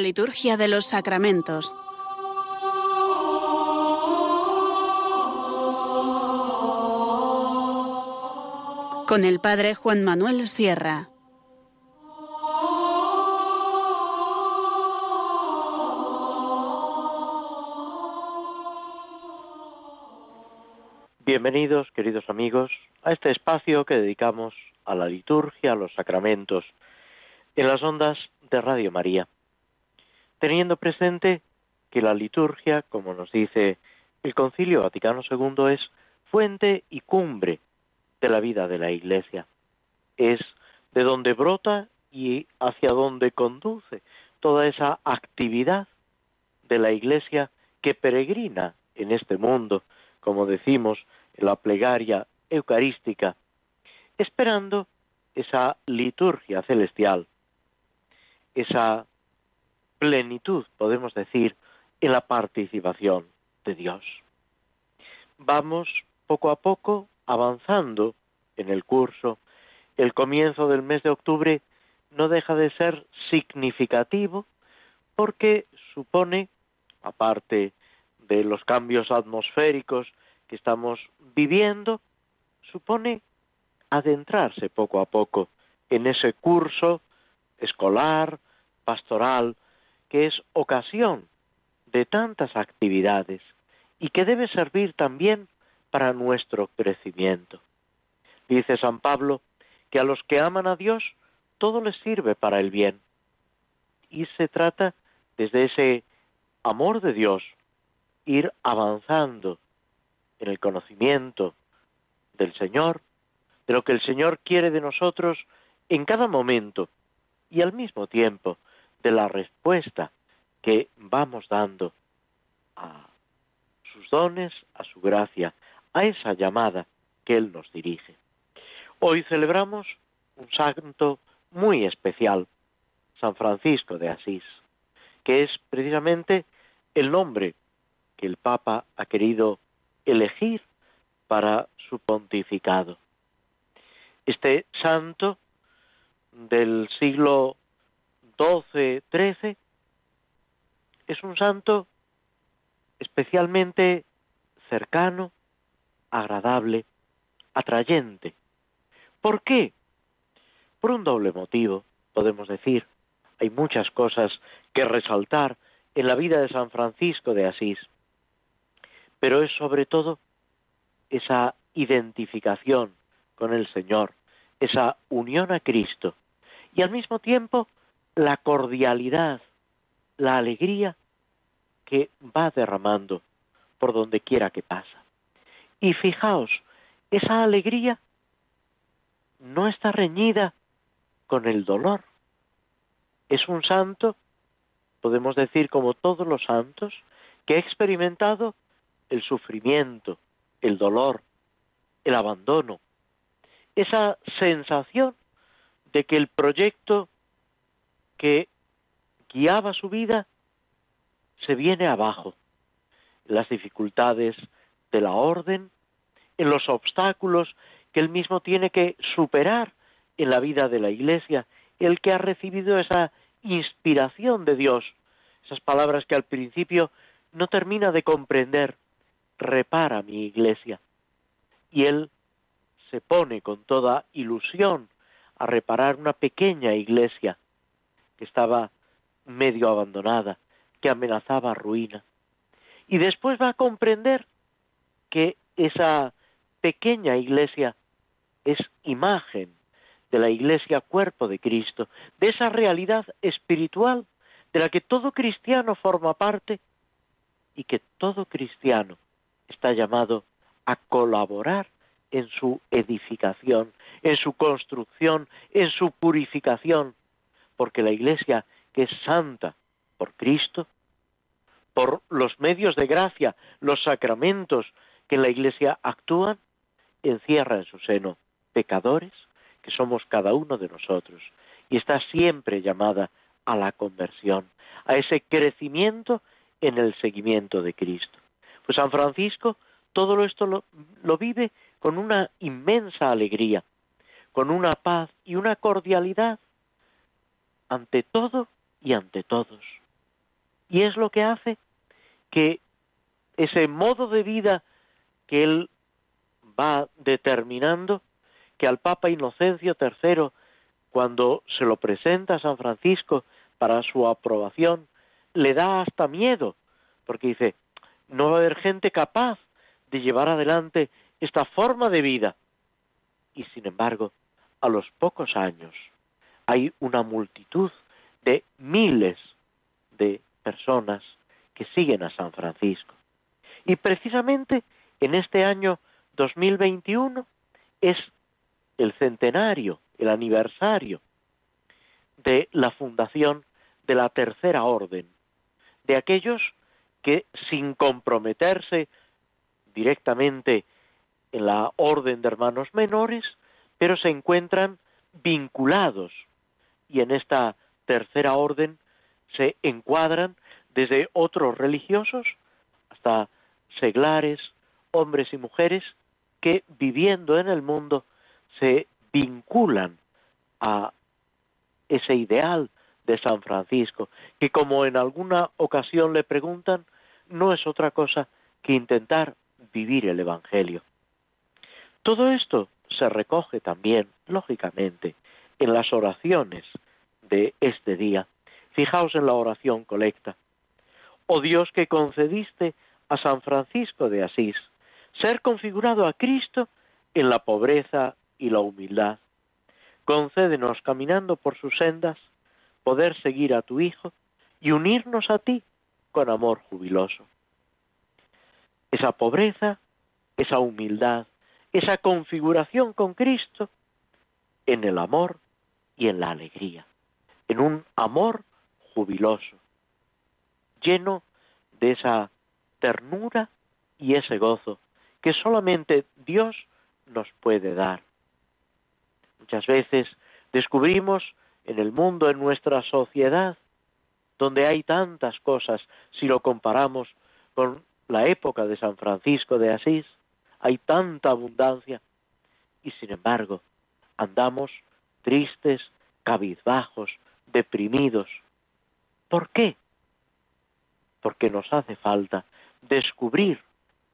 La liturgia de los sacramentos. Con el Padre Juan Manuel Sierra. Bienvenidos, queridos amigos, a este espacio que dedicamos a la liturgia, a los sacramentos, en las ondas de Radio María, teniendo presente que la liturgia, como nos dice el Concilio Vaticano II, es fuente y cumbre de la vida de la Iglesia. Es de donde brota y hacia donde conduce toda esa actividad de la Iglesia que peregrina en este mundo, como decimos en la plegaria eucarística, esperando esa liturgia celestial, esa plenitud, podemos decir, en la participación de Dios. Vamos poco a poco avanzando en el curso. El comienzo del mes de octubre no deja de ser significativo porque supone, aparte de los cambios atmosféricos que estamos viviendo, supone adentrarse poco a poco en ese curso escolar, pastoral, que es ocasión de tantas actividades y que debe servir también para nuestro crecimiento. Dice San Pablo que a los que aman a Dios todo les sirve para el bien. Y se trata desde ese amor de Dios, ir avanzando en el conocimiento del Señor, de lo que el Señor quiere de nosotros en cada momento y al mismo tiempo de la respuesta que vamos dando a sus dones, a su gracia, a esa llamada que Él nos dirige. Hoy celebramos un santo muy especial, San Francisco de Asís, que es precisamente el nombre que el Papa ha querido elegir para su pontificado. Este santo del siglo XII-XIII es un santo especialmente cercano, agradable, atrayente. ¿Por qué? Por un doble motivo, podemos decir. Hay muchas cosas que resaltar en la vida de San Francisco de Asís, pero es sobre todo esa identificación con el Señor, esa unión a Cristo y al mismo tiempo la cordialidad, la alegría que va derramando por donde quiera que pasa. Y fijaos, esa alegría no está reñida con el dolor. Es un santo, podemos decir como todos los santos, que ha experimentado el sufrimiento, el dolor, el abandono, esa sensación de que el proyecto que guiaba su vida se viene abajo. Las dificultades de la orden, en los obstáculos que él mismo tiene que superar en la vida de la Iglesia, el que ha recibido esa inspiración de Dios, esas palabras que al principio no termina de comprender, repara mi Iglesia. Y él se pone con toda ilusión a reparar una pequeña iglesia que estaba medio abandonada, que amenazaba ruina. Y después va a comprender que esa pequeña iglesia es imagen de la iglesia cuerpo de Cristo, de esa realidad espiritual de la que todo cristiano forma parte y que todo cristiano está llamado a colaborar en su edificación, en su construcción, en su purificación, porque la Iglesia, que es santa por Cristo, por los medios de gracia, los sacramentos que en la Iglesia actúan, encierra en su seno pecadores, que somos cada uno de nosotros, y está siempre llamada a la conversión, a ese crecimiento en el seguimiento de Cristo. Pues San Francisco todo esto lo, lo vive con una inmensa alegría, con una paz y una cordialidad, ante todo y ante todos. Y es lo que hace que ese modo de vida que él va determinando, que al Papa Inocencio III, cuando se lo presenta a San Francisco para su aprobación, le da hasta miedo, porque dice, no va a haber gente capaz de llevar adelante esta forma de vida. Y sin embargo, a los pocos años hay una multitud de miles de personas que siguen a San Francisco. Y precisamente en este año 2021 es el centenario, el aniversario de la fundación de la Tercera Orden, de aquellos que sin comprometerse directamente en la orden de hermanos menores, pero se encuentran vinculados y en esta tercera orden se encuadran desde otros religiosos hasta seglares, hombres y mujeres que viviendo en el mundo se vinculan a ese ideal de San Francisco, que como en alguna ocasión le preguntan, no es otra cosa que intentar vivir el Evangelio. Todo esto se recoge también, lógicamente, en las oraciones de este día. Fijaos en la oración colecta. Oh Dios que concediste a San Francisco de Asís ser configurado a Cristo en la pobreza y la humildad. Concédenos, caminando por sus sendas, poder seguir a tu Hijo y unirnos a ti con amor jubiloso. Esa pobreza, esa humildad, esa configuración con Cristo en el amor y en la alegría, en un amor jubiloso, lleno de esa ternura y ese gozo que solamente Dios nos puede dar. Muchas veces descubrimos en el mundo, en nuestra sociedad, donde hay tantas cosas, si lo comparamos con la época de San Francisco de Asís, hay tanta abundancia, y sin embargo andamos tristes, cabizbajos, deprimidos. ¿Por qué? Porque nos hace falta descubrir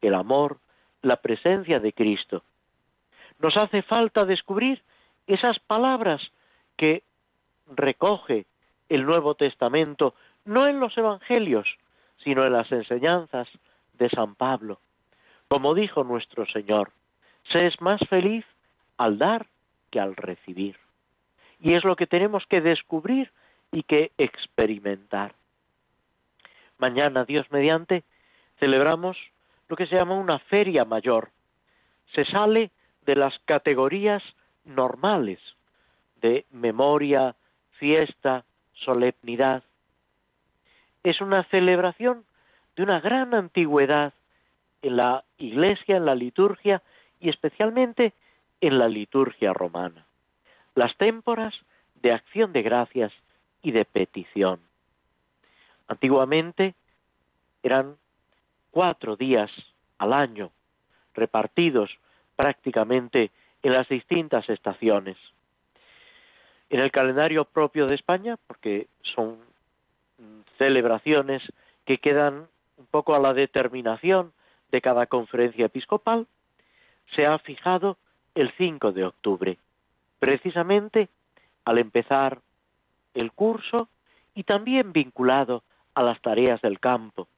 el amor, la presencia de Cristo. Nos hace falta descubrir esas palabras que recoge el Nuevo Testamento, no en los Evangelios, sino en las enseñanzas de San Pablo. Como dijo nuestro Señor, se es más feliz al dar que al recibir. Y es lo que tenemos que descubrir y que experimentar. Mañana, Dios mediante, celebramos lo que se llama una feria mayor. Se sale de las categorías normales de memoria, fiesta, solemnidad. Es una celebración de una gran antigüedad en la iglesia, en la liturgia y especialmente en la liturgia romana. Las témporas de acción de gracias y de petición. Antiguamente eran cuatro días al año, repartidos prácticamente en las distintas estaciones. En el calendario propio de España, porque son celebraciones que quedan un poco a la determinación de cada conferencia episcopal, se ha fijado el 5 de octubre, precisamente al empezar el curso y también vinculado a las tareas del campo.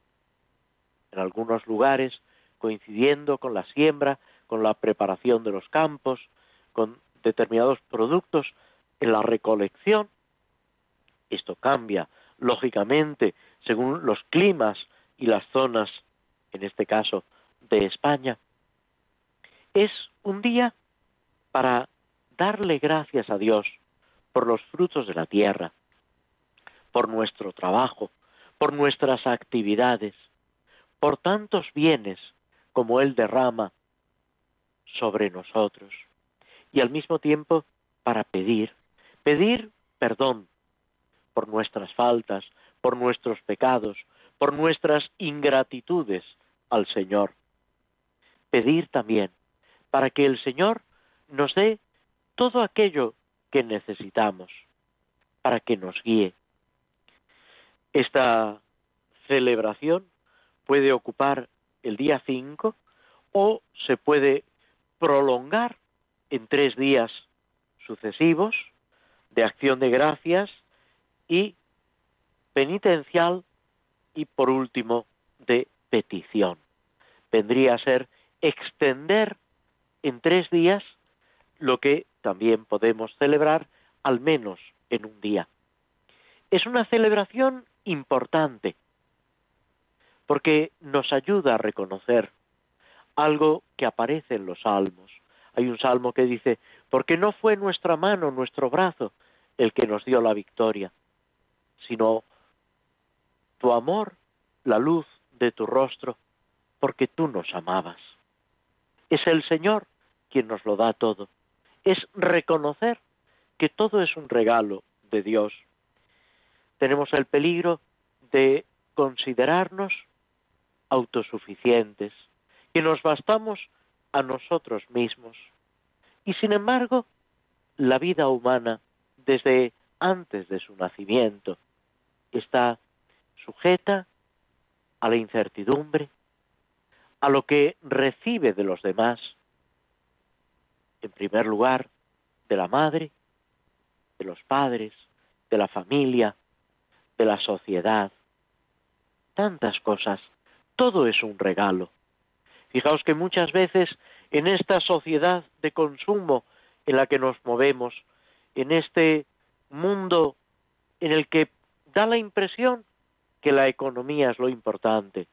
En algunos lugares coincidiendo con la siembra, con la preparación de los campos, con determinados productos en la recolección. Esto cambia, lógicamente, según los climas y las zonas, en este caso, de España. Es un día para darle gracias a Dios por los frutos de la tierra, por nuestro trabajo, por nuestras actividades, por tantos bienes como Él derrama sobre nosotros. Y al mismo tiempo para pedir, pedir perdón por nuestras faltas, por nuestros pecados, por nuestras ingratitudes al Señor. Pedir también para que el Señor nos dé todo aquello que necesitamos, para que nos guíe. Esta celebración puede ocupar el día 5 o se puede prolongar en tres días sucesivos de acción de gracias y penitencial y por último de petición. Vendría a ser extender en tres días lo que también podemos celebrar al menos en un día. Es una celebración importante porque nos ayuda a reconocer algo que aparece en los salmos. Hay un salmo que dice, porque no fue nuestra mano, nuestro brazo, el que nos dio la victoria, sino tu amor, la luz de tu rostro, porque tú nos amabas. Es el Señor quien nos lo da todo. Es reconocer que todo es un regalo de Dios. Tenemos el peligro de considerarnos autosuficientes, que nos bastamos a nosotros mismos. Y sin embargo, la vida humana, desde antes de su nacimiento, está sujeta a la incertidumbre, a lo que recibe de los demás, en primer lugar, de la madre, de los padres, de la familia, de la sociedad, tantas cosas, todo es un regalo. Fijaos que muchas veces en esta sociedad de consumo en la que nos movemos, en este mundo en el que da la impresión que la economía es lo importante,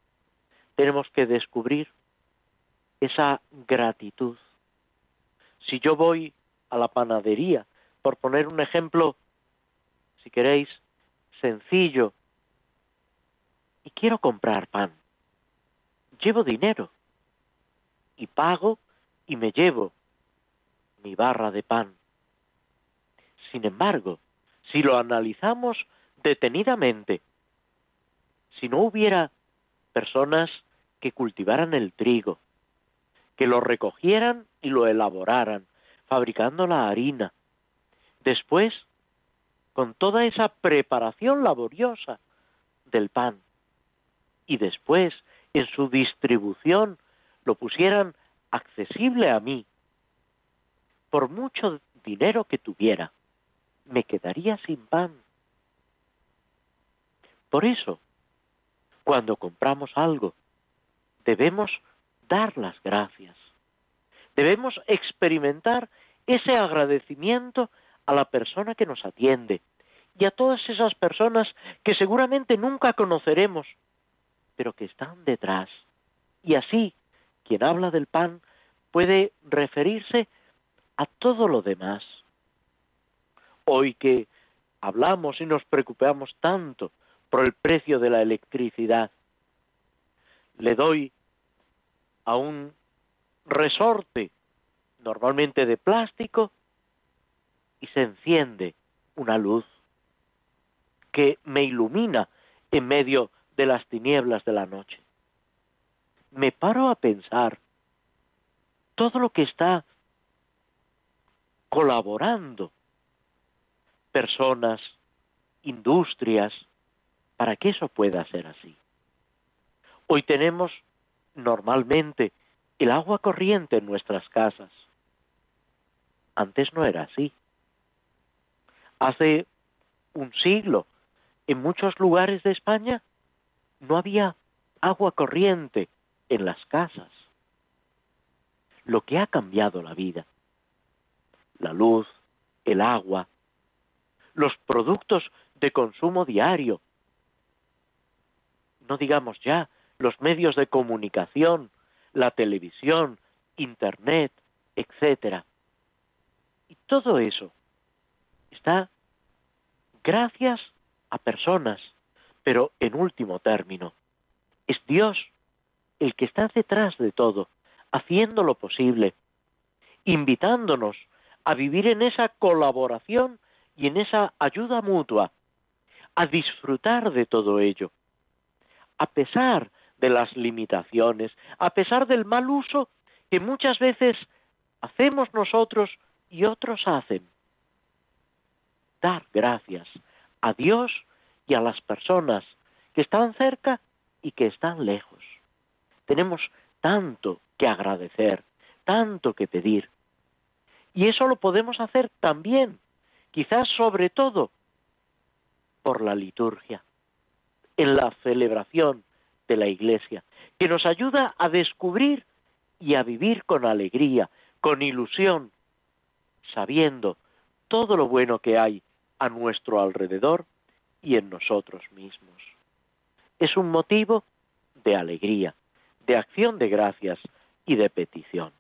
tenemos que descubrir esa gratitud. Si yo voy a la panadería, por poner un ejemplo, si queréis, sencillo, y quiero comprar pan, llevo dinero y pago y me llevo mi barra de pan. Sin embargo, si lo analizamos detenidamente, si no hubiera personas que cultivaran el trigo, que lo recogieran y lo elaboraran, fabricando la harina, después, con toda esa preparación laboriosa del pan, y después en su distribución lo pusieran accesible a mí, por mucho dinero que tuviera, me quedaría sin pan. Por eso, cuando compramos algo, debemos dar las gracias. Debemos experimentar ese agradecimiento a la persona que nos atiende y a todas esas personas que seguramente nunca conoceremos, pero que están detrás. Y así, quien habla del pan puede referirse a todo lo demás. Hoy que hablamos y nos preocupamos tanto por el precio de la electricidad, le doy a un resorte, normalmente de plástico, y se enciende una luz que me ilumina en medio de las tinieblas de la noche. Me paro a pensar todo lo que está colaborando, personas, industrias, para que eso pueda ser así. Hoy tenemos normalmente el agua corriente en nuestras casas. Antes no era así. Hace un siglo, en muchos lugares de España, no había agua corriente en las casas. Lo que ha cambiado la vida, la luz, el agua, los productos de consumo diario, no digamos ya los medios de comunicación, la televisión, Internet, etcétera. Y todo eso está gracias a personas, pero en último término, es Dios el que está detrás de todo, haciendo lo posible, invitándonos a vivir en esa colaboración y en esa ayuda mutua, a disfrutar de todo ello, a pesar de las limitaciones, a pesar del mal uso que muchas veces hacemos nosotros y otros hacen. Dar gracias a Dios y a las personas que están cerca y que están lejos. Tenemos tanto que agradecer, tanto que pedir. Y eso lo podemos hacer también, quizás sobre todo, por la liturgia, en la celebración de la Iglesia, que nos ayuda a descubrir y a vivir con alegría, con ilusión, sabiendo todo lo bueno que hay a nuestro alrededor y en nosotros mismos. Es un motivo de alegría, de acción de gracias y de petición.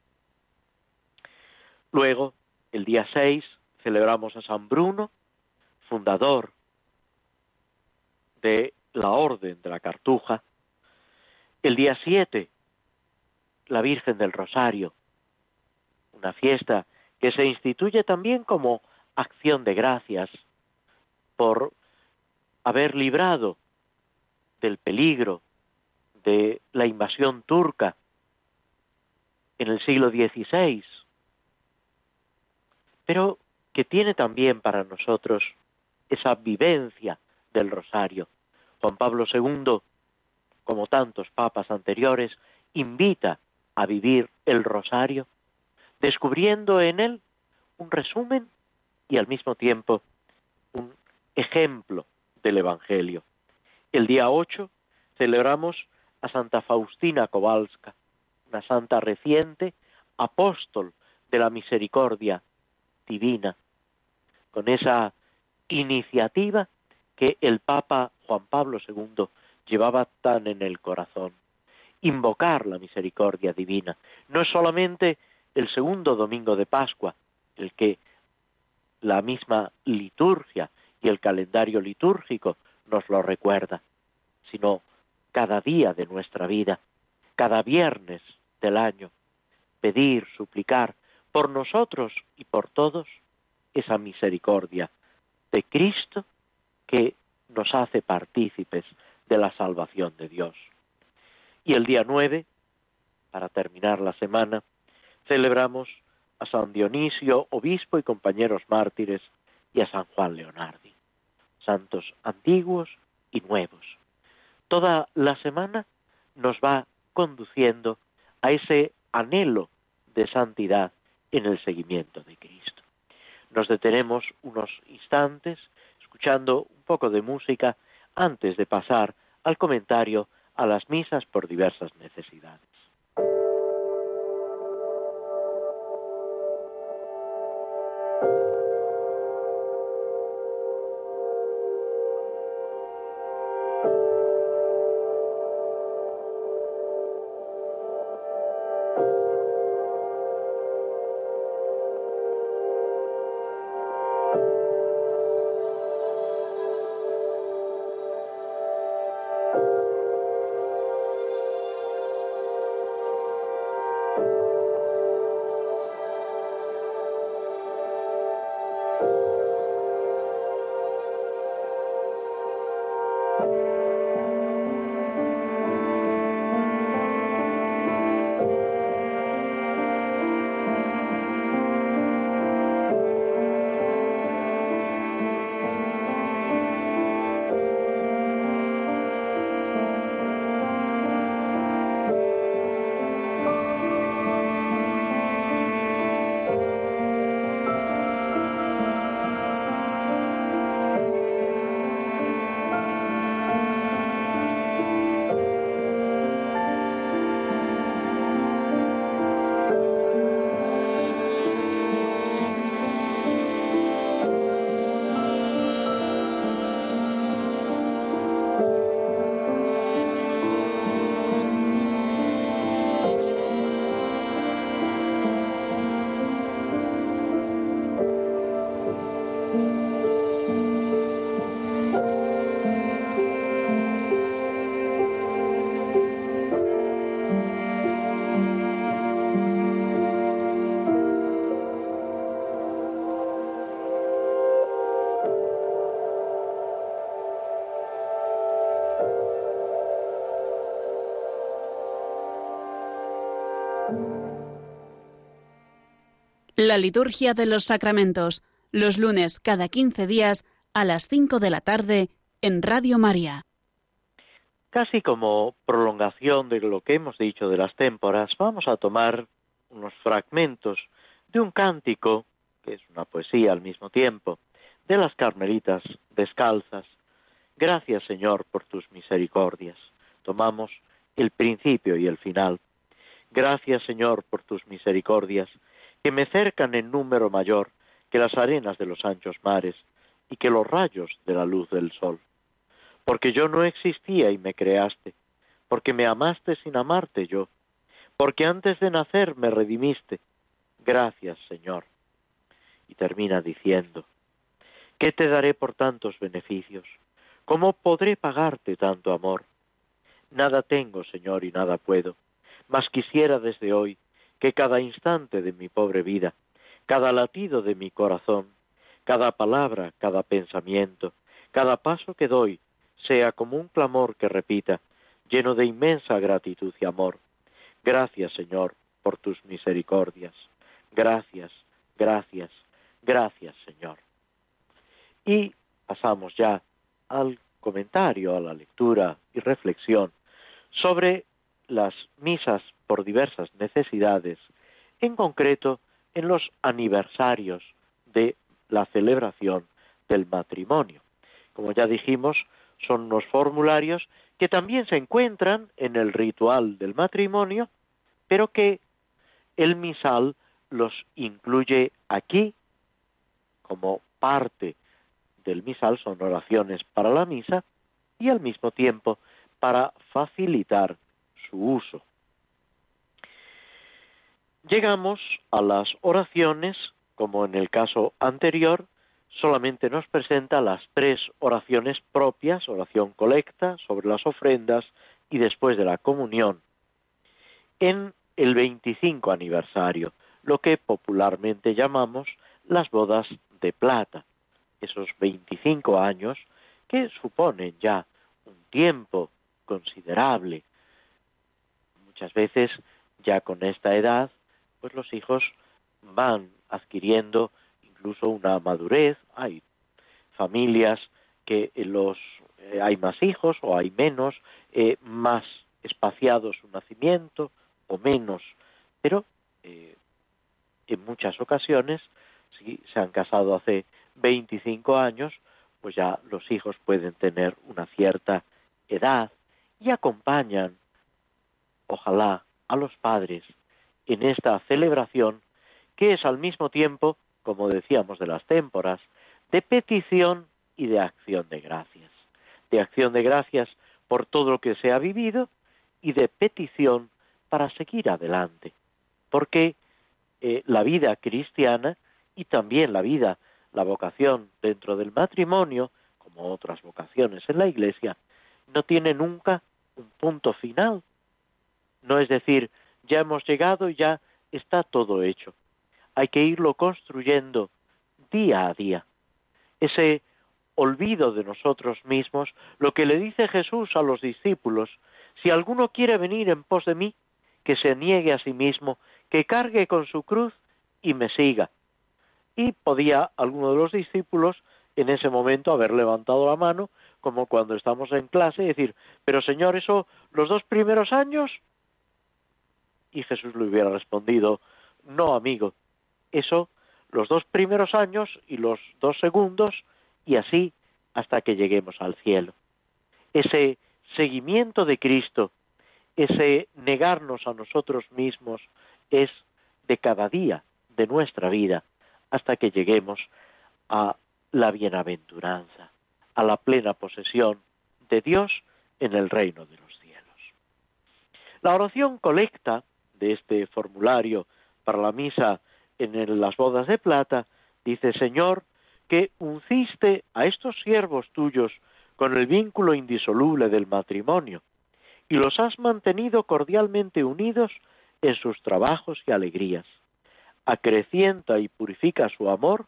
Luego, el día 6, celebramos a San Bruno, fundador de la Orden de la Cartuja. El día 7, la Virgen del Rosario, una fiesta que se instituye también como acción de gracias por haber librado del peligro de la invasión turca en el siglo XVI, pero que tiene también para nosotros esa vivencia del rosario. Juan Pablo II, como tantos papas anteriores, invita a vivir el rosario, descubriendo en él un resumen y al mismo tiempo un ejemplo del Evangelio. El día 8 celebramos a Santa Faustina Kowalska, una santa reciente, apóstol de la misericordia divina, con esa iniciativa que el Papa Juan Pablo II llevaba tan en el corazón. Invocar la misericordia divina. No es solamente el segundo domingo de Pascua, el que la misma liturgia y el calendario litúrgico nos lo recuerda, sino cada día de nuestra vida, cada viernes del año, pedir, suplicar por nosotros y por todos esa misericordia de Cristo que nos hace partícipes de la salvación de Dios. Y el día 9, para terminar la semana, celebramos a San Dionisio, obispo y compañeros mártires, y a San Juan Leonardi, santos antiguos y nuevos. Toda la semana nos va conduciendo a ese anhelo de santidad en el seguimiento de Cristo. Nos detenemos unos instantes escuchando un poco de música antes de pasar al comentario a las misas por diversas necesidades. La liturgia de los sacramentos, los lunes cada 15 días a las 5 de la tarde en Radio María. Casi como prolongación de lo que hemos dicho de las témporas, vamos a tomar unos fragmentos de un cántico, que es una poesía al mismo tiempo, de las carmelitas descalzas. Gracias Señor por tus misericordias. Tomamos el principio y el final. Gracias Señor por tus misericordias, que me cercan en número mayor que las arenas de los anchos mares y que los rayos de la luz del sol porque yo no existía y me creaste, porque me amaste sin amarte yo, porque antes de nacer me redimiste. Gracias, Señor. Y termina diciendo, ¿qué te daré por tantos beneficios? ¿Cómo podré pagarte tanto amor? Nada tengo, Señor, y nada puedo, mas quisiera desde hoy que cada instante de mi pobre vida, cada latido de mi corazón, cada palabra, cada pensamiento, cada paso que doy, sea como un clamor que repita, lleno de inmensa gratitud y amor. Gracias, Señor, por tus misericordias. Gracias, gracias, gracias, Señor. Y pasamos ya al comentario, a la lectura y reflexión sobre las misas por diversas necesidades, en concreto en los aniversarios de la celebración del matrimonio. Como ya dijimos, son unos formularios que también se encuentran en el ritual del matrimonio, pero que el misal los incluye aquí como parte del misal, son oraciones para la misa y al mismo tiempo para facilitar su uso. Llegamos a las oraciones, como en el caso anterior, solamente nos presenta las tres oraciones propias, oración colecta sobre las ofrendas y después de la comunión, en el 25 aniversario, lo que popularmente llamamos las bodas de plata, esos 25 años que suponen ya un tiempo considerable. Muchas veces ya con esta edad, pues los hijos van adquiriendo incluso una madurez, hay familias que los eh, hay más hijos o hay menos, eh, más espaciado su nacimiento o menos, pero eh, en muchas ocasiones, si se han casado hace 25 años, pues ya los hijos pueden tener una cierta edad y acompañan, ojalá, a los padres en esta celebración que es al mismo tiempo como decíamos, de las témporas, de petición y de acción de gracias. De acción de gracias por todo lo que se ha vivido y de petición para seguir adelante. Porque eh, la vida cristiana y también la vida, la vocación dentro del matrimonio, como otras vocaciones en la Iglesia, no tiene nunca un punto final. No es decir, ya hemos llegado ya está todo hecho hay que irlo construyendo día a día. Ese olvido de nosotros mismos, lo que le dice Jesús a los discípulos, si alguno quiere venir en pos de mí, que se niegue a sí mismo, que cargue con su cruz y me siga. Y podía alguno de los discípulos en ese momento haber levantado la mano, como cuando estamos en clase, y decir, pero Señor, eso los dos primeros años. Y Jesús le hubiera respondido, no, amigo, eso los dos primeros años y los dos segundos y así hasta que lleguemos al cielo. Ese seguimiento de Cristo, ese negarnos a nosotros mismos es de cada día de nuestra vida hasta que lleguemos a la bienaventuranza, a la plena posesión de Dios en el reino de los cielos. La oración colecta de este formulario para la misa en las bodas de plata, dice, Señor, que unciste a estos siervos tuyos con el vínculo indisoluble del matrimonio, y los has mantenido cordialmente unidos en sus trabajos y alegrías. Acrecienta y purifica su amor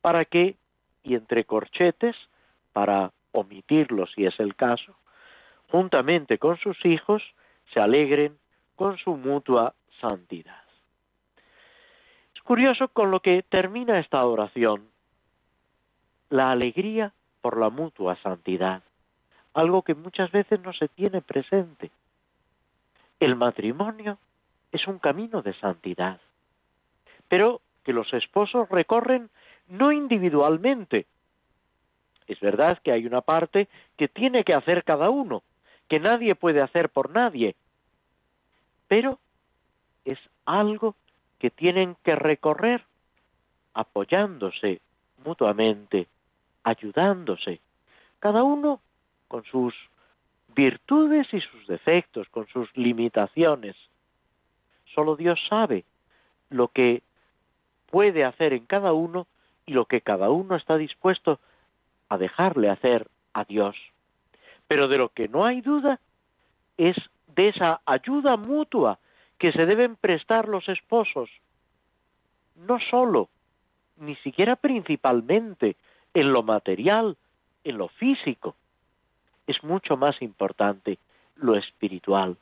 para que, y entre corchetes, para omitirlo si es el caso, juntamente con sus hijos, se alegren con su mutua santidad curioso con lo que termina esta oración. La alegría por la mutua santidad. algo que muchas veces no se tiene presente. El matrimonio es un camino de santidad, pero que los esposos recorren no individualmente. Es verdad que hay una parte que tiene que hacer cada uno, que nadie puede hacer por nadie, pero es algo que tienen que recorrer apoyándose mutuamente, ayudándose, cada uno con sus virtudes y sus defectos, con sus limitaciones. Solo Dios sabe lo que puede hacer en cada uno y lo que cada uno está dispuesto a dejarle hacer a Dios. Pero de lo que no hay duda es de esa ayuda mutua que se deben prestar los esposos, no solo, ni siquiera principalmente en lo material, en lo físico, es mucho más importante lo espiritual,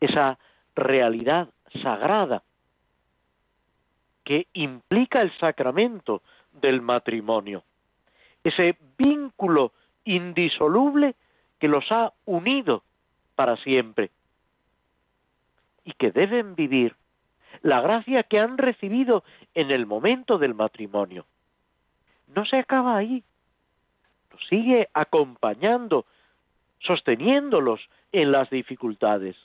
esa realidad sagrada que implica el sacramento del matrimonio, ese vínculo indisoluble que los ha unido para siempre y que deben vivir la gracia que han recibido en el momento del matrimonio. No se acaba ahí, sigue acompañando, sosteniéndolos en las dificultades.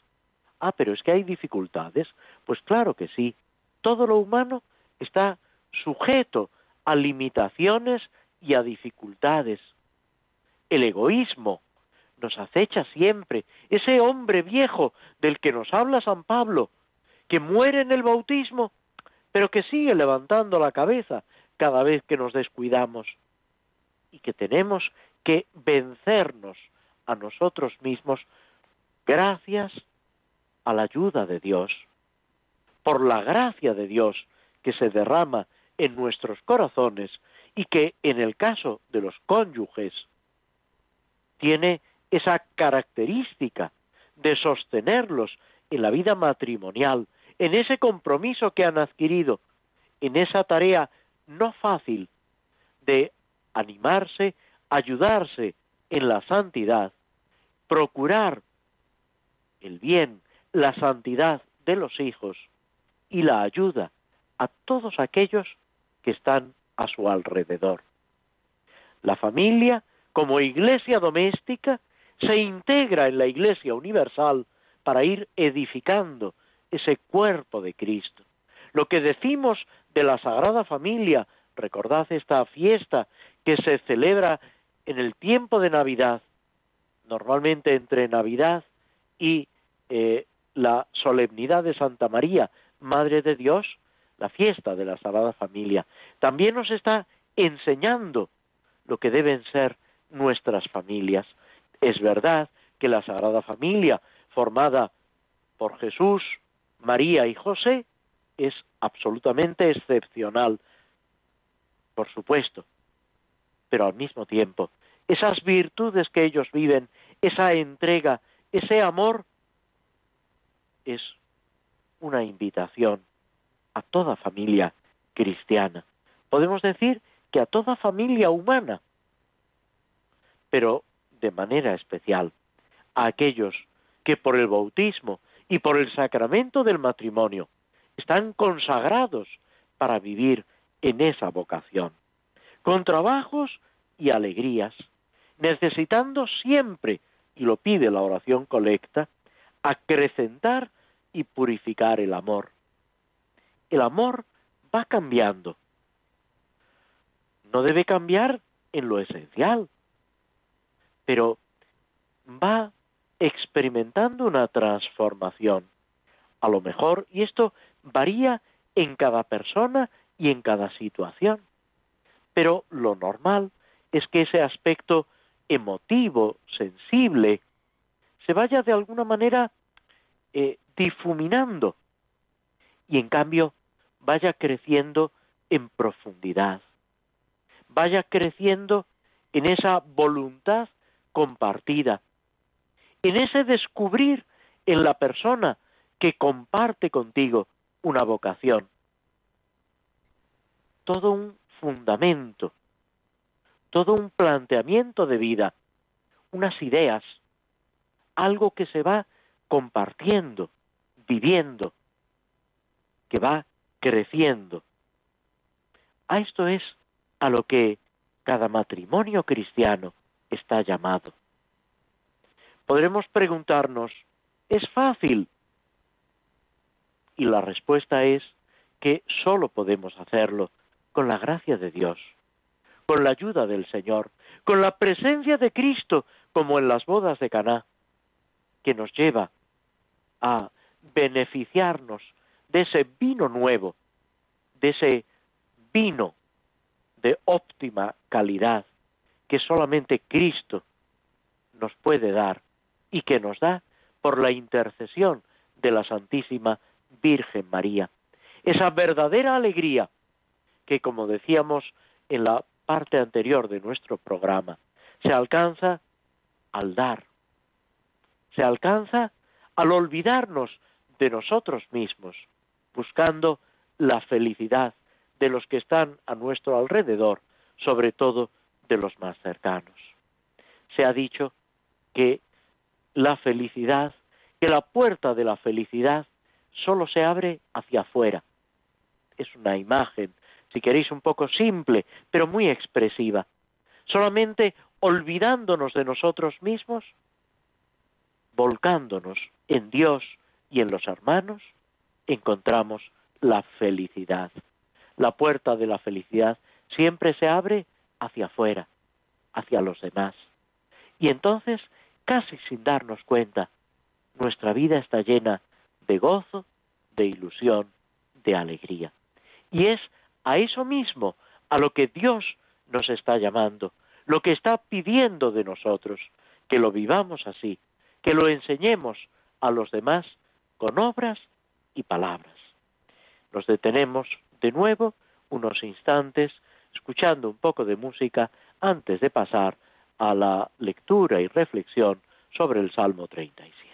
Ah, pero es que hay dificultades. Pues claro que sí, todo lo humano está sujeto a limitaciones y a dificultades. El egoísmo nos acecha siempre. Ese hombre viejo del que nos habla San Pablo, que muere en el bautismo, pero que sigue levantando la cabeza cada vez que nos descuidamos y que tenemos que vencernos a nosotros mismos gracias a la ayuda de Dios, por la gracia de Dios que se derrama en nuestros corazones y que en el caso de los cónyuges tiene esa característica de sostenerlos en la vida matrimonial, en ese compromiso que han adquirido, en esa tarea no fácil de animarse, ayudarse en la santidad, procurar el bien, la santidad de los hijos y la ayuda a todos aquellos que están a su alrededor. La familia, como iglesia doméstica, se integra en la iglesia universal para ir edificando ese cuerpo de Cristo. Lo que decimos de la Sagrada Familia, recordad esta fiesta que se celebra en el tiempo de Navidad, normalmente entre Navidad y eh, la solemnidad de Santa María, Madre de Dios, la fiesta de la Sagrada Familia. También nos está enseñando lo que deben ser nuestras familias. Es verdad que la Sagrada Familia, formada por Jesús, María y José, es absolutamente excepcional, por supuesto, pero al mismo tiempo, esas virtudes que ellos viven, esa entrega, ese amor, es una invitación a toda familia cristiana. Podemos decir que a toda familia humana, pero de manera especial a aquellos que por el bautismo y por el sacramento del matrimonio están consagrados para vivir en esa vocación, con trabajos y alegrías, necesitando siempre, y lo pide la oración colecta, acrecentar y purificar el amor. El amor va cambiando. No debe cambiar en lo esencial, pero va experimentando una transformación. A lo mejor, y esto varía en cada persona y en cada situación, pero lo normal es que ese aspecto emotivo, sensible, se vaya de alguna manera eh, difuminando y en cambio vaya creciendo en profundidad, vaya creciendo en esa voluntad compartida, en ese descubrir en la persona que comparte contigo una vocación. Todo un fundamento, todo un planteamiento de vida, unas ideas, algo que se va compartiendo, viviendo, que va creciendo. A esto es a lo que cada matrimonio cristiano está llamado. Podremos preguntarnos, ¿es fácil? Y la respuesta es que solo podemos hacerlo con la gracia de Dios, con la ayuda del Señor, con la presencia de Cristo, como en las bodas de Caná, que nos lleva a beneficiarnos de ese vino nuevo, de ese vino de óptima calidad que solamente Cristo nos puede dar y que nos da por la intercesión de la Santísima Virgen María. Esa verdadera alegría que, como decíamos en la parte anterior de nuestro programa, se alcanza al dar, se alcanza al olvidarnos de nosotros mismos, buscando la felicidad de los que están a nuestro alrededor, sobre todo de los más cercanos. Se ha dicho que la felicidad, que la puerta de la felicidad solo se abre hacia afuera. Es una imagen, si queréis, un poco simple, pero muy expresiva. Solamente olvidándonos de nosotros mismos, volcándonos en Dios y en los hermanos, encontramos la felicidad. La puerta de la felicidad siempre se abre hacia afuera, hacia los demás. Y entonces, casi sin darnos cuenta, nuestra vida está llena de gozo, de ilusión, de alegría. Y es a eso mismo a lo que Dios nos está llamando, lo que está pidiendo de nosotros, que lo vivamos así, que lo enseñemos a los demás con obras y palabras. Nos detenemos de nuevo unos instantes escuchando un poco de música antes de pasar a la lectura y reflexión sobre el Salmo 37.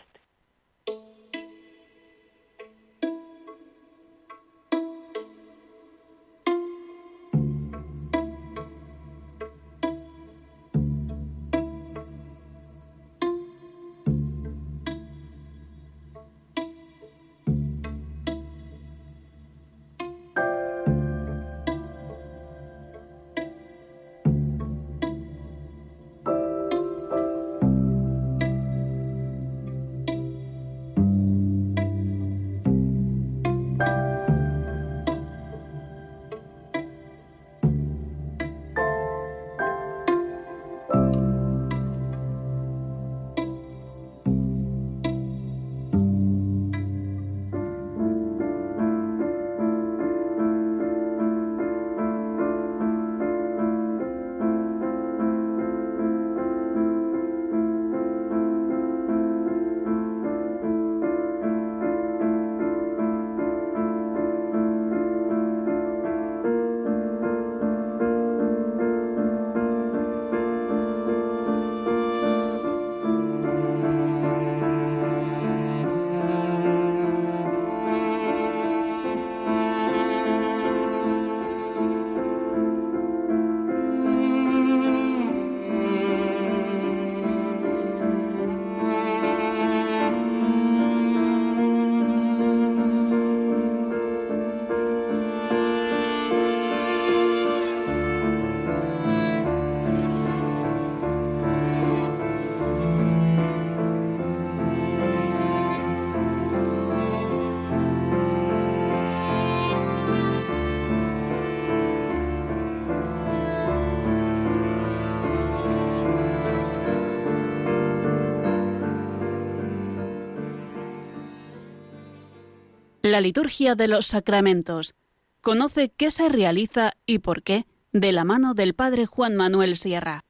La liturgia de los sacramentos. Conoce qué se realiza y por qué de la mano del Padre Juan Manuel Sierra.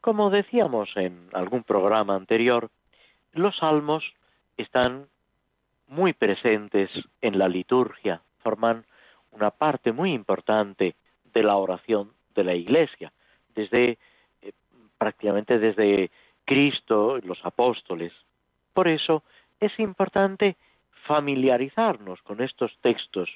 Como decíamos en algún programa anterior, los salmos están muy presentes en la liturgia, forman una parte muy importante de la oración de la Iglesia, desde eh, prácticamente desde Cristo, los apóstoles. Por eso es importante familiarizarnos con estos textos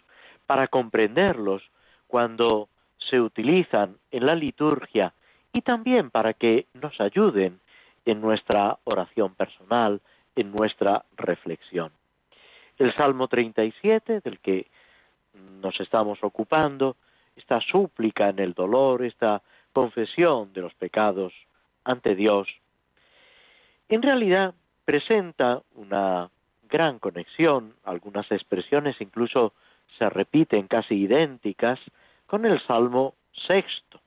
para comprenderlos cuando se utilizan en la liturgia y también para que nos ayuden en nuestra oración personal, en nuestra reflexión. El Salmo 37, del que nos estamos ocupando, esta súplica en el dolor, esta confesión de los pecados ante Dios, en realidad presenta una gran conexión, algunas expresiones incluso se repiten casi idénticas con el Salmo sexto.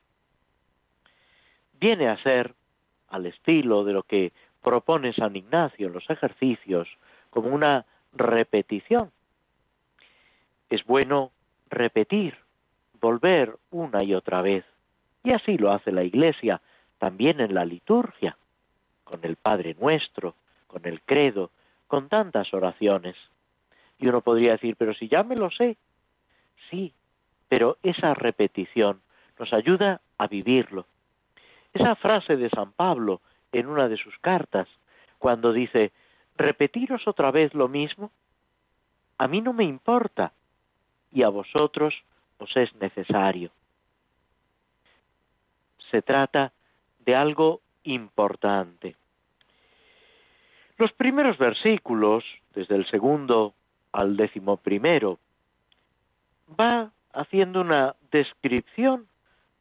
Viene a ser, al estilo de lo que propone San Ignacio en los ejercicios, como una repetición. Es bueno repetir, volver una y otra vez. Y así lo hace la Iglesia también en la liturgia, con el Padre Nuestro, con el credo, con tantas oraciones. Y uno podría decir, pero si ya me lo sé. Sí, pero esa repetición nos ayuda a vivirlo. Esa frase de San Pablo en una de sus cartas, cuando dice, repetiros otra vez lo mismo, a mí no me importa y a vosotros os es necesario. Se trata de algo importante. Los primeros versículos, desde el segundo al décimo primero, va haciendo una descripción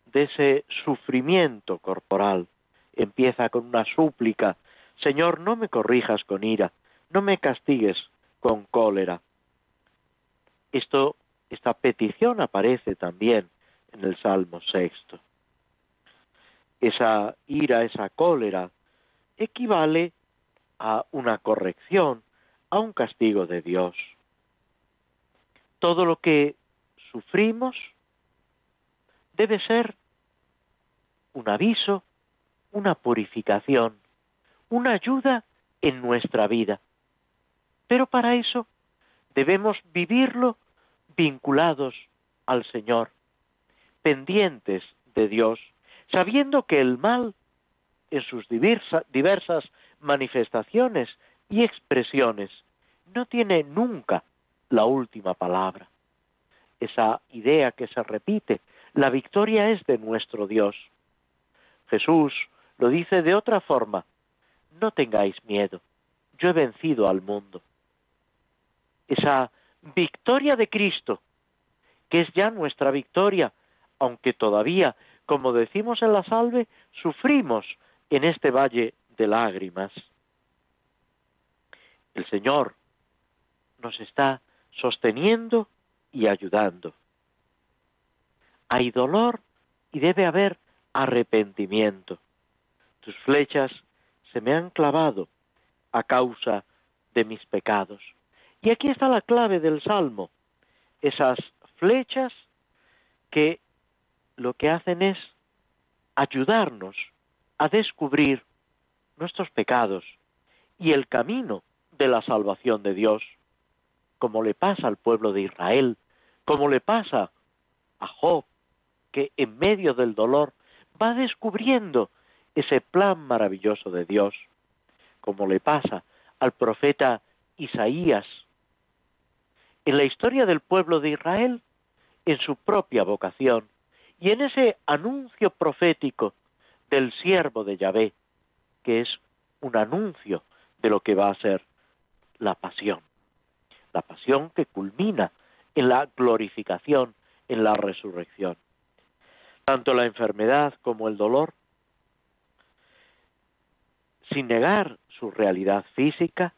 de ese sufrimiento corporal. Empieza con una súplica, Señor, no me corrijas con ira, no me castigues con cólera. Esto, esta petición aparece también en el Salmo sexto. Esa ira, esa cólera, equivale a una corrección, a un castigo de Dios. Todo lo que sufrimos debe ser un aviso, una purificación, una ayuda en nuestra vida. Pero para eso debemos vivirlo vinculados al Señor, pendientes de Dios, sabiendo que el mal, en sus diversas manifestaciones y expresiones, no tiene nunca la última palabra esa idea que se repite. La victoria es de nuestro Dios. Jesús lo dice de otra forma. No tengáis miedo. Yo he vencido al mundo. Esa victoria de Cristo, que es ya nuestra victoria, aunque todavía, como decimos en la salve, sufrimos en este valle de lágrimas. El Señor nos está sosteniendo y ayudando. Hay dolor y debe haber arrepentimiento. Tus flechas se me han clavado a causa de mis pecados. Y aquí está la clave del Salmo. Esas flechas que lo que hacen es ayudarnos a descubrir nuestros pecados y el camino de la salvación de Dios, como le pasa al pueblo de Israel como le pasa a Job, que en medio del dolor va descubriendo ese plan maravilloso de Dios, como le pasa al profeta Isaías. En la historia del pueblo de Israel, en su propia vocación y en ese anuncio profético del siervo de Yahvé, que es un anuncio de lo que va a ser la pasión, la pasión que culmina en la glorificación, en la resurrección. Tanto la enfermedad como el dolor, sin negar su realidad física,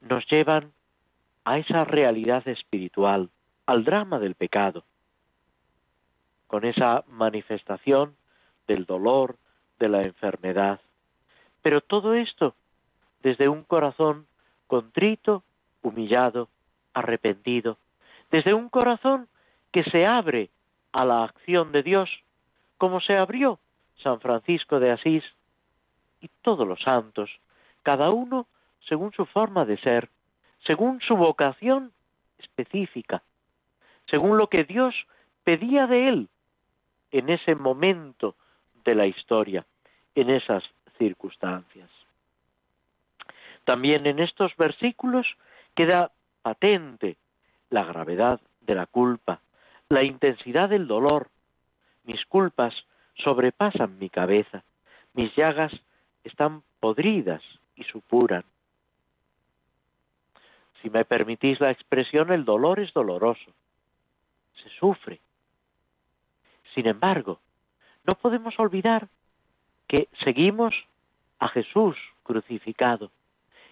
nos llevan a esa realidad espiritual, al drama del pecado, con esa manifestación del dolor, de la enfermedad. Pero todo esto desde un corazón contrito, humillado, arrepentido, desde un corazón que se abre a la acción de Dios, como se abrió San Francisco de Asís y todos los santos, cada uno según su forma de ser, según su vocación específica, según lo que Dios pedía de él en ese momento de la historia, en esas circunstancias. También en estos versículos queda patente la gravedad de la culpa, la intensidad del dolor. Mis culpas sobrepasan mi cabeza, mis llagas están podridas y supuran. Si me permitís la expresión, el dolor es doloroso, se sufre. Sin embargo, no podemos olvidar que seguimos a Jesús crucificado,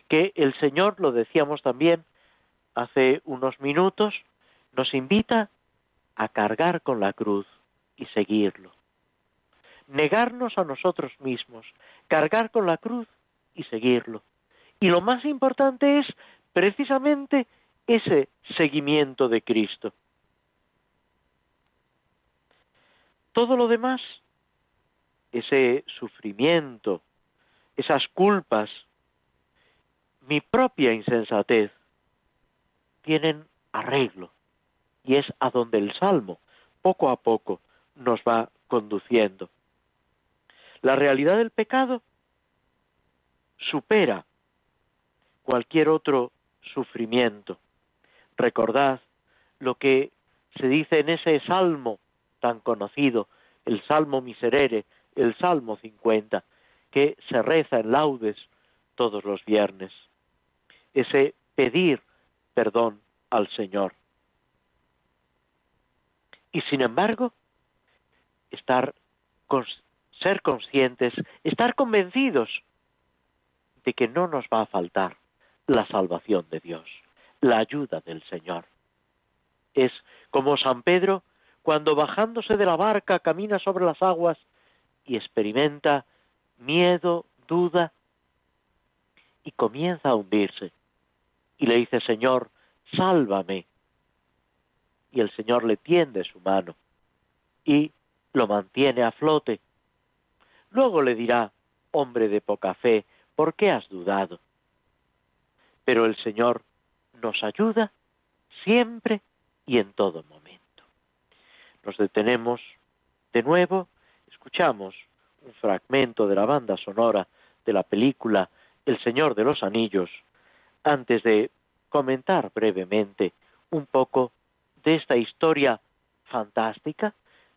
que el Señor, lo decíamos también hace unos minutos, nos invita a cargar con la cruz y seguirlo. Negarnos a nosotros mismos, cargar con la cruz y seguirlo. Y lo más importante es precisamente ese seguimiento de Cristo. Todo lo demás, ese sufrimiento, esas culpas, mi propia insensatez, tienen arreglo. Y es a donde el Salmo, poco a poco, nos va conduciendo. La realidad del pecado supera cualquier otro sufrimiento. Recordad lo que se dice en ese salmo tan conocido, el Salmo Miserere, el Salmo 50, que se reza en laudes todos los viernes. Ese pedir perdón al Señor. Y sin embargo, estar ser conscientes, estar convencidos de que no nos va a faltar la salvación de Dios, la ayuda del Señor. Es como San Pedro cuando bajándose de la barca camina sobre las aguas y experimenta miedo, duda, y comienza a hundirse. Y le dice, Señor, sálvame. Y el Señor le tiende su mano y lo mantiene a flote. Luego le dirá, hombre de poca fe, ¿por qué has dudado? pero el Señor nos ayuda siempre y en todo momento. Nos detenemos de nuevo, escuchamos un fragmento de la banda sonora de la película El Señor de los Anillos, antes de comentar brevemente un poco de esta historia fantástica,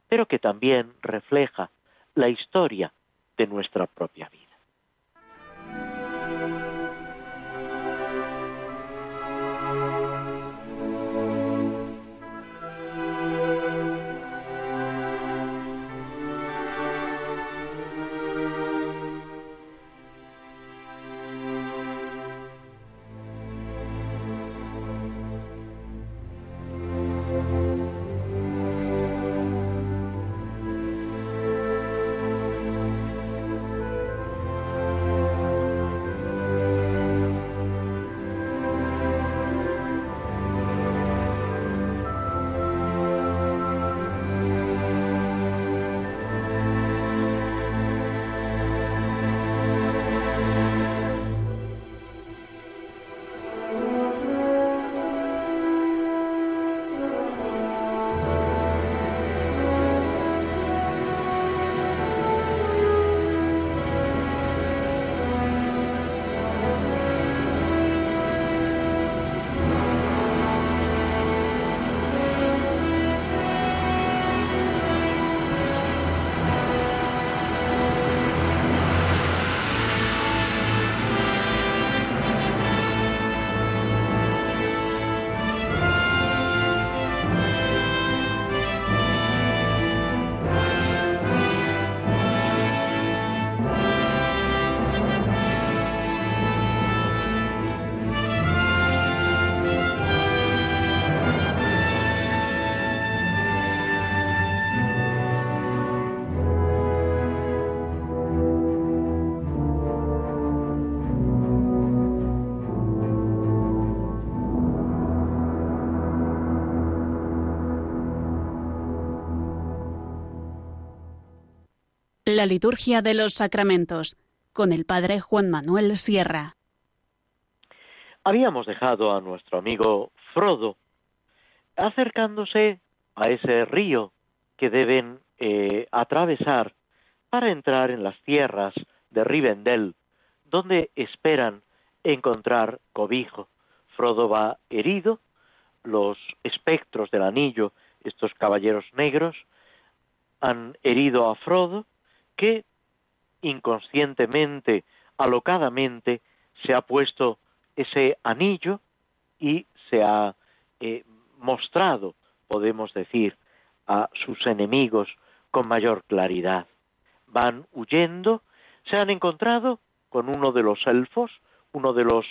pero que también refleja la historia de nuestra propia vida. La liturgia de los sacramentos con el padre Juan Manuel Sierra. Habíamos dejado a nuestro amigo Frodo acercándose a ese río que deben eh, atravesar para entrar en las tierras de Rivendell, donde esperan encontrar cobijo. Frodo va herido, los espectros del anillo, estos caballeros negros, han herido a Frodo que inconscientemente, alocadamente, se ha puesto ese anillo y se ha eh, mostrado, podemos decir, a sus enemigos con mayor claridad. Van huyendo, se han encontrado con uno de los elfos, uno de los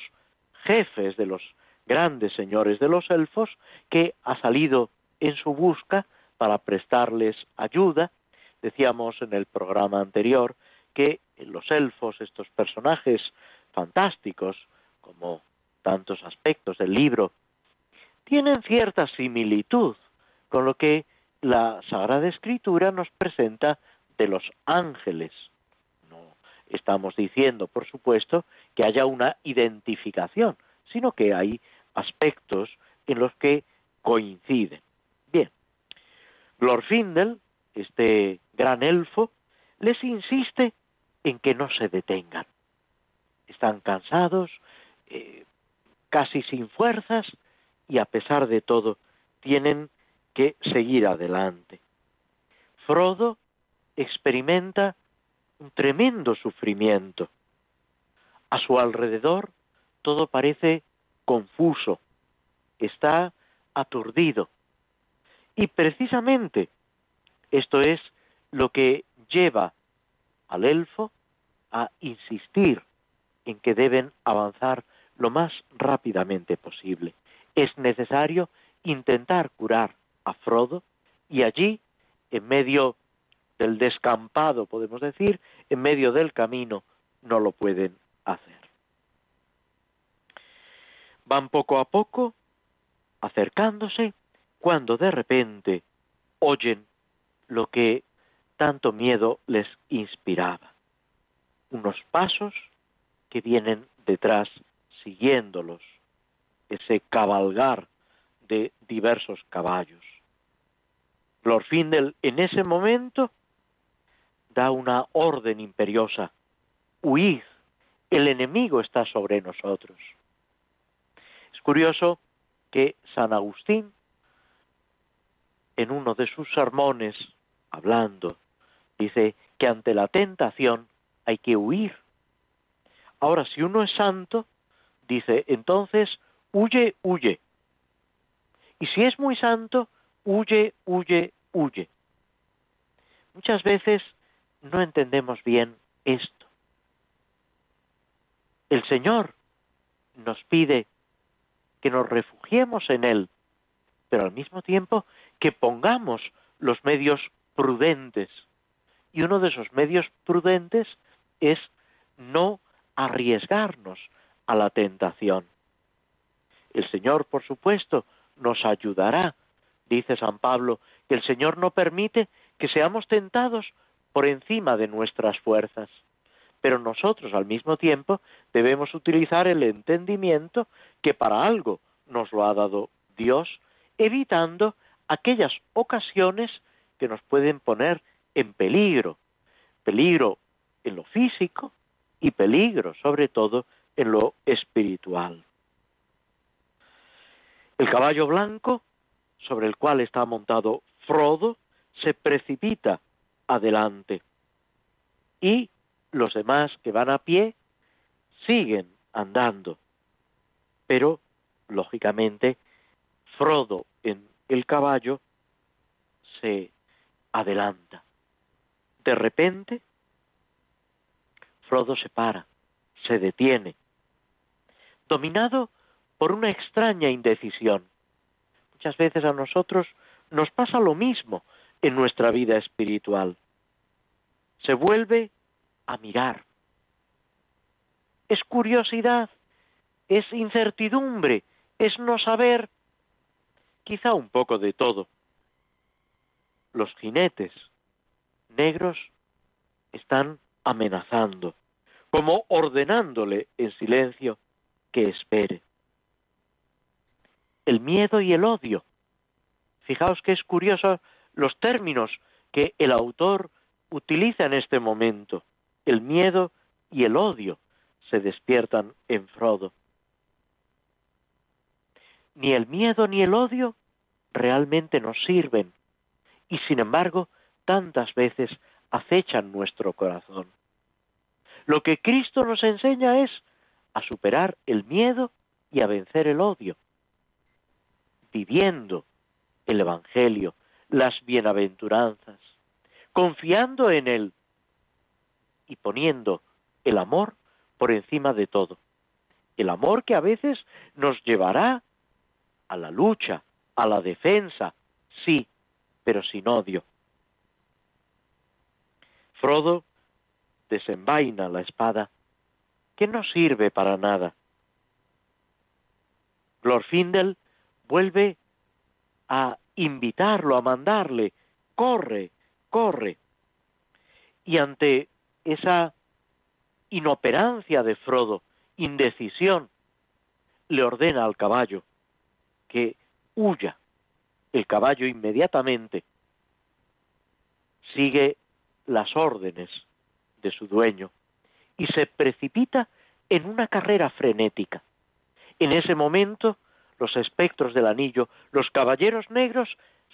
jefes de los grandes señores de los elfos, que ha salido en su busca para prestarles ayuda. Decíamos en el programa anterior que los elfos, estos personajes fantásticos, como tantos aspectos del libro, tienen cierta similitud con lo que la Sagrada Escritura nos presenta de los ángeles. No estamos diciendo, por supuesto, que haya una identificación, sino que hay aspectos en los que coinciden. Bien, Glorfindel, este gran elfo, les insiste en que no se detengan. Están cansados, eh, casi sin fuerzas, y a pesar de todo tienen que seguir adelante. Frodo experimenta un tremendo sufrimiento. A su alrededor todo parece confuso, está aturdido. Y precisamente esto es lo que lleva al elfo a insistir en que deben avanzar lo más rápidamente posible. Es necesario intentar curar a Frodo y allí, en medio del descampado, podemos decir, en medio del camino, no lo pueden hacer. Van poco a poco acercándose cuando de repente oyen lo que tanto miedo les inspiraba. Unos pasos que vienen detrás siguiéndolos, ese cabalgar de diversos caballos. Glorfindel en ese momento da una orden imperiosa, huid, el enemigo está sobre nosotros. Es curioso que San Agustín, en uno de sus sermones, hablando, dice que ante la tentación hay que huir. Ahora, si uno es santo, dice, entonces huye, huye. Y si es muy santo, huye, huye, huye. Muchas veces no entendemos bien esto. El Señor nos pide que nos refugiemos en Él, pero al mismo tiempo que pongamos los medios prudentes. Y uno de esos medios prudentes es no arriesgarnos a la tentación. El Señor, por supuesto, nos ayudará. Dice San Pablo que el Señor no permite que seamos tentados por encima de nuestras fuerzas. Pero nosotros al mismo tiempo debemos utilizar el entendimiento que para algo nos lo ha dado Dios, evitando aquellas ocasiones que nos pueden poner en peligro, peligro en lo físico y peligro sobre todo en lo espiritual. El caballo blanco, sobre el cual está montado Frodo, se precipita adelante y los demás que van a pie siguen andando. Pero, lógicamente, Frodo en el caballo se adelanta. De repente, Frodo se para, se detiene, dominado por una extraña indecisión. Muchas veces a nosotros nos pasa lo mismo en nuestra vida espiritual. Se vuelve a mirar. Es curiosidad, es incertidumbre, es no saber, quizá un poco de todo. Los jinetes negros están amenazando, como ordenándole en silencio que espere. El miedo y el odio. Fijaos que es curioso los términos que el autor utiliza en este momento. El miedo y el odio se despiertan en Frodo. Ni el miedo ni el odio realmente nos sirven y sin embargo tantas veces acechan nuestro corazón. Lo que Cristo nos enseña es a superar el miedo y a vencer el odio, viviendo el Evangelio, las bienaventuranzas, confiando en Él y poniendo el amor por encima de todo. El amor que a veces nos llevará a la lucha, a la defensa, sí, pero sin odio. Frodo desenvaina la espada, que no sirve para nada. Glorfindel vuelve a invitarlo, a mandarle, corre, corre. Y ante esa inoperancia de Frodo, indecisión, le ordena al caballo que huya. El caballo inmediatamente sigue las órdenes de su dueño y se precipita en una carrera frenética. En ese momento, los espectros del anillo, los caballeros negros,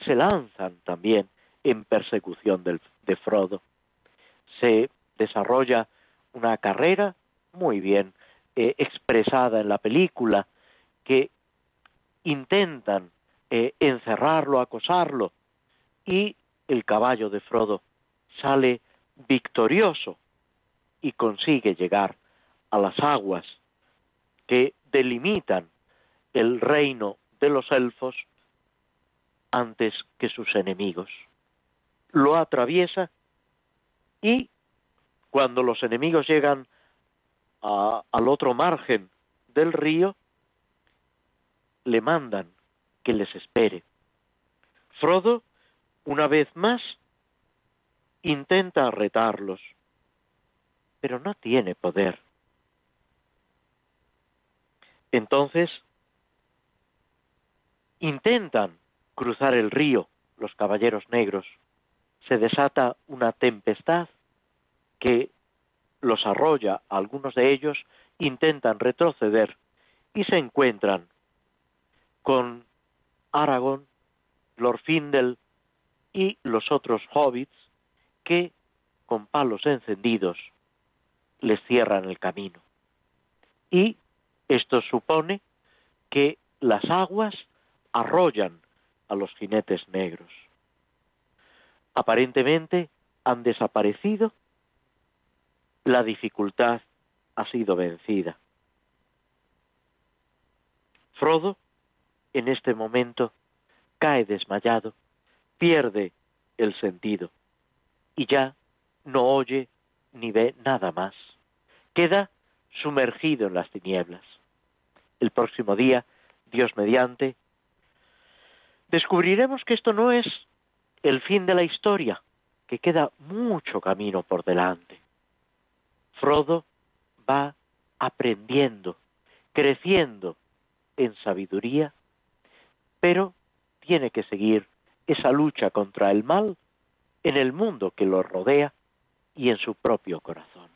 se lanzan también en persecución de Frodo. Se desarrolla una carrera muy bien eh, expresada en la película, que intentan eh, encerrarlo, acosarlo, y el caballo de Frodo sale victorioso y consigue llegar a las aguas que delimitan el reino de los elfos antes que sus enemigos. Lo atraviesa y cuando los enemigos llegan al otro margen del río, le mandan que les espere. Frodo, una vez más, intenta retarlos, pero no tiene poder. Entonces, intentan cruzar el río los caballeros negros. Se desata una tempestad que los arrolla algunos de ellos, intentan retroceder y se encuentran con Aragorn, Lord Findel y los otros hobbits que, con palos encendidos, les cierran el camino. Y esto supone que las aguas arrollan a los jinetes negros. Aparentemente han desaparecido la dificultad ha sido vencida. Frodo, en este momento, cae desmayado, pierde el sentido y ya no oye ni ve nada más. Queda sumergido en las tinieblas. El próximo día, Dios mediante, descubriremos que esto no es el fin de la historia, que queda mucho camino por delante. Frodo va aprendiendo, creciendo en sabiduría, pero tiene que seguir esa lucha contra el mal en el mundo que lo rodea y en su propio corazón.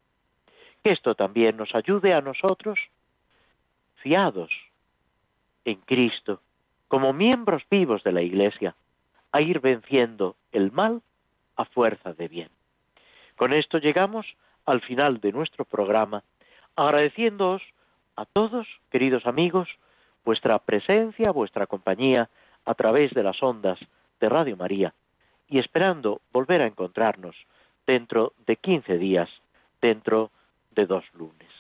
Que esto también nos ayude a nosotros, fiados en Cristo, como miembros vivos de la Iglesia, a ir venciendo el mal a fuerza de bien. Con esto llegamos al final de nuestro programa, agradeciéndoos a todos, queridos amigos, vuestra presencia, vuestra compañía a través de las ondas de Radio María y esperando volver a encontrarnos dentro de 15 días, dentro de dos lunes.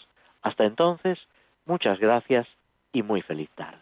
Hasta entonces, muchas gracias y muy feliz tarde.